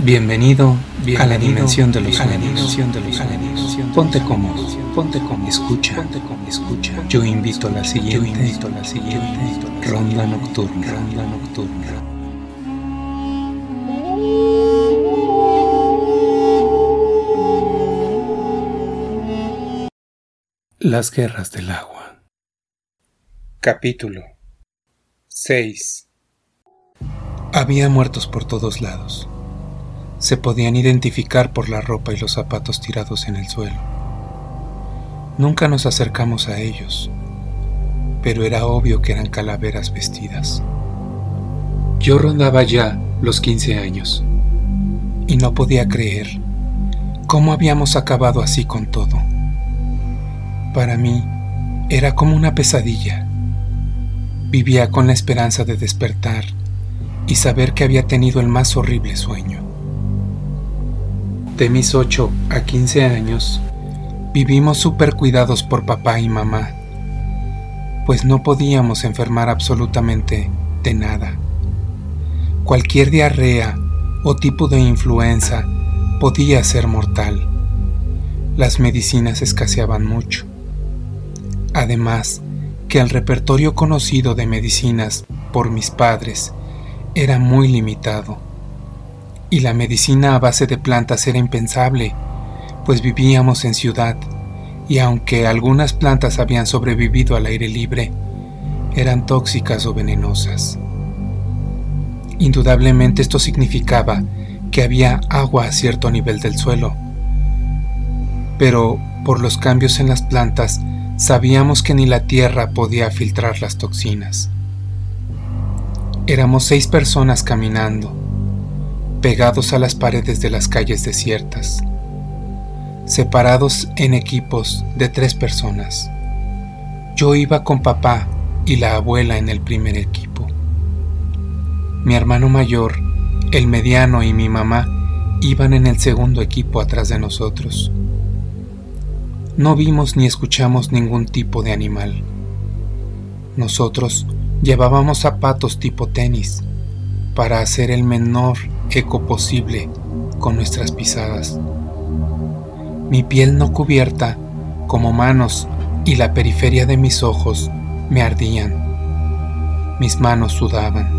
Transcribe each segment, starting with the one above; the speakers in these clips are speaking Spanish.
Bienvenido, a la dimensión de los sueños. Ponte cómodo, ponte cómodo, escucha, ponte cómodo, escucha. Yo invito a la siguiente, yo invito a la siguiente. Ronda nocturna, ronda nocturna. Las guerras del agua. Capítulo 6 Había muertos por todos lados se podían identificar por la ropa y los zapatos tirados en el suelo. Nunca nos acercamos a ellos, pero era obvio que eran calaveras vestidas. Yo rondaba ya los 15 años y no podía creer cómo habíamos acabado así con todo. Para mí era como una pesadilla. Vivía con la esperanza de despertar y saber que había tenido el más horrible sueño. De mis 8 a 15 años, vivimos súper cuidados por papá y mamá, pues no podíamos enfermar absolutamente de nada. Cualquier diarrea o tipo de influenza podía ser mortal. Las medicinas escaseaban mucho. Además, que el repertorio conocido de medicinas por mis padres era muy limitado y la medicina a base de plantas era impensable, pues vivíamos en ciudad, y aunque algunas plantas habían sobrevivido al aire libre, eran tóxicas o venenosas. Indudablemente esto significaba que había agua a cierto nivel del suelo, pero por los cambios en las plantas sabíamos que ni la tierra podía filtrar las toxinas. Éramos seis personas caminando, pegados a las paredes de las calles desiertas, separados en equipos de tres personas. Yo iba con papá y la abuela en el primer equipo. Mi hermano mayor, el mediano y mi mamá iban en el segundo equipo atrás de nosotros. No vimos ni escuchamos ningún tipo de animal. Nosotros llevábamos zapatos tipo tenis para hacer el menor eco posible con nuestras pisadas. Mi piel no cubierta, como manos y la periferia de mis ojos me ardían. Mis manos sudaban.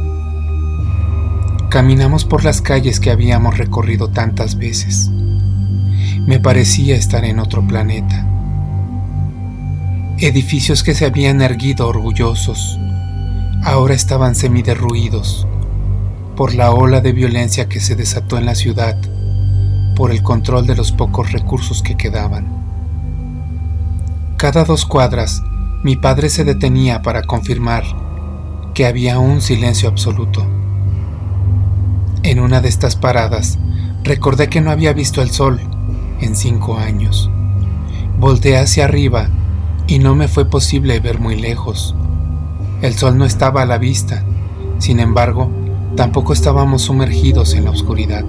Caminamos por las calles que habíamos recorrido tantas veces. Me parecía estar en otro planeta. Edificios que se habían erguido orgullosos, ahora estaban semiderruidos por la ola de violencia que se desató en la ciudad, por el control de los pocos recursos que quedaban. Cada dos cuadras, mi padre se detenía para confirmar que había un silencio absoluto. En una de estas paradas, recordé que no había visto el sol en cinco años. Volteé hacia arriba y no me fue posible ver muy lejos. El sol no estaba a la vista, sin embargo, Tampoco estábamos sumergidos en la oscuridad.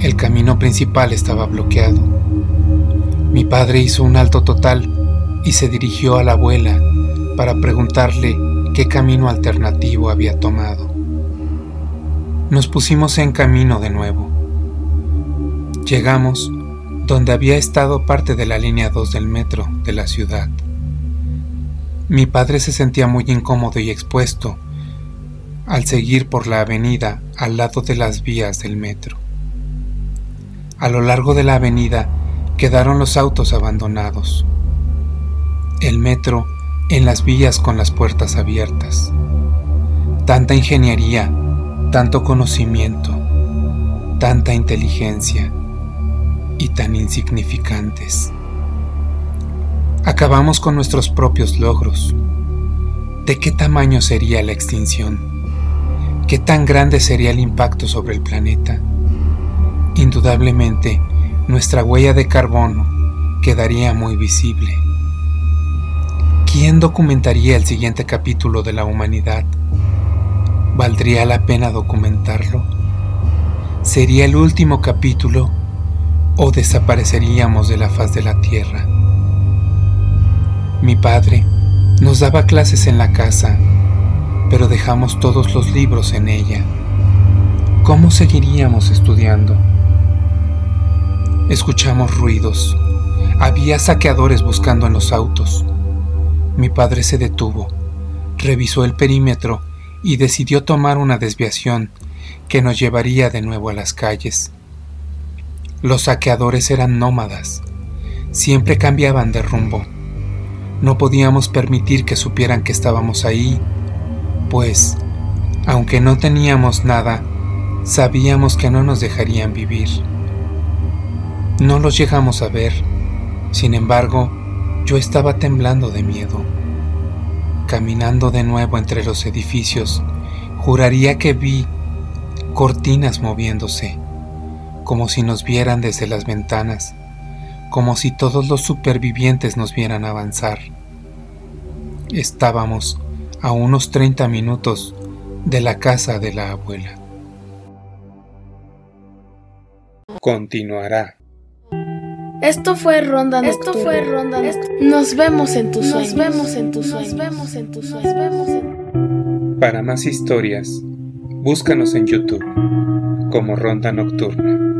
El camino principal estaba bloqueado. Mi padre hizo un alto total y se dirigió a la abuela para preguntarle qué camino alternativo había tomado. Nos pusimos en camino de nuevo. Llegamos donde había estado parte de la línea 2 del metro de la ciudad. Mi padre se sentía muy incómodo y expuesto al seguir por la avenida al lado de las vías del metro. A lo largo de la avenida quedaron los autos abandonados. El metro en las vías con las puertas abiertas. Tanta ingeniería, tanto conocimiento, tanta inteligencia y tan insignificantes. Acabamos con nuestros propios logros. ¿De qué tamaño sería la extinción? ¿Qué tan grande sería el impacto sobre el planeta? Indudablemente, nuestra huella de carbono quedaría muy visible. ¿Quién documentaría el siguiente capítulo de la humanidad? ¿Valdría la pena documentarlo? ¿Sería el último capítulo o desapareceríamos de la faz de la Tierra? Mi padre nos daba clases en la casa pero dejamos todos los libros en ella. ¿cómo seguiríamos estudiando? Escuchamos ruidos. Había saqueadores buscando en los autos. Mi padre se detuvo, revisó el perímetro y decidió tomar una desviación que nos llevaría de nuevo a las calles. Los saqueadores eran nómadas, siempre cambiaban de rumbo. No podíamos permitir que supieran que estábamos ahí, pues, aunque no teníamos nada, sabíamos que no nos dejarían vivir. No los llegamos a ver, sin embargo, yo estaba temblando de miedo. Caminando de nuevo entre los edificios, juraría que vi cortinas moviéndose, como si nos vieran desde las ventanas, como si todos los supervivientes nos vieran avanzar. Estábamos a unos 30 minutos de la casa de la abuela. Continuará. Esto fue Ronda Nocturna. Esto fue Ronda Nos vemos en tus sueños. Nos vemos en tus sueños. Nos vemos en tus sueños. Para más historias, búscanos en YouTube como Ronda Nocturna.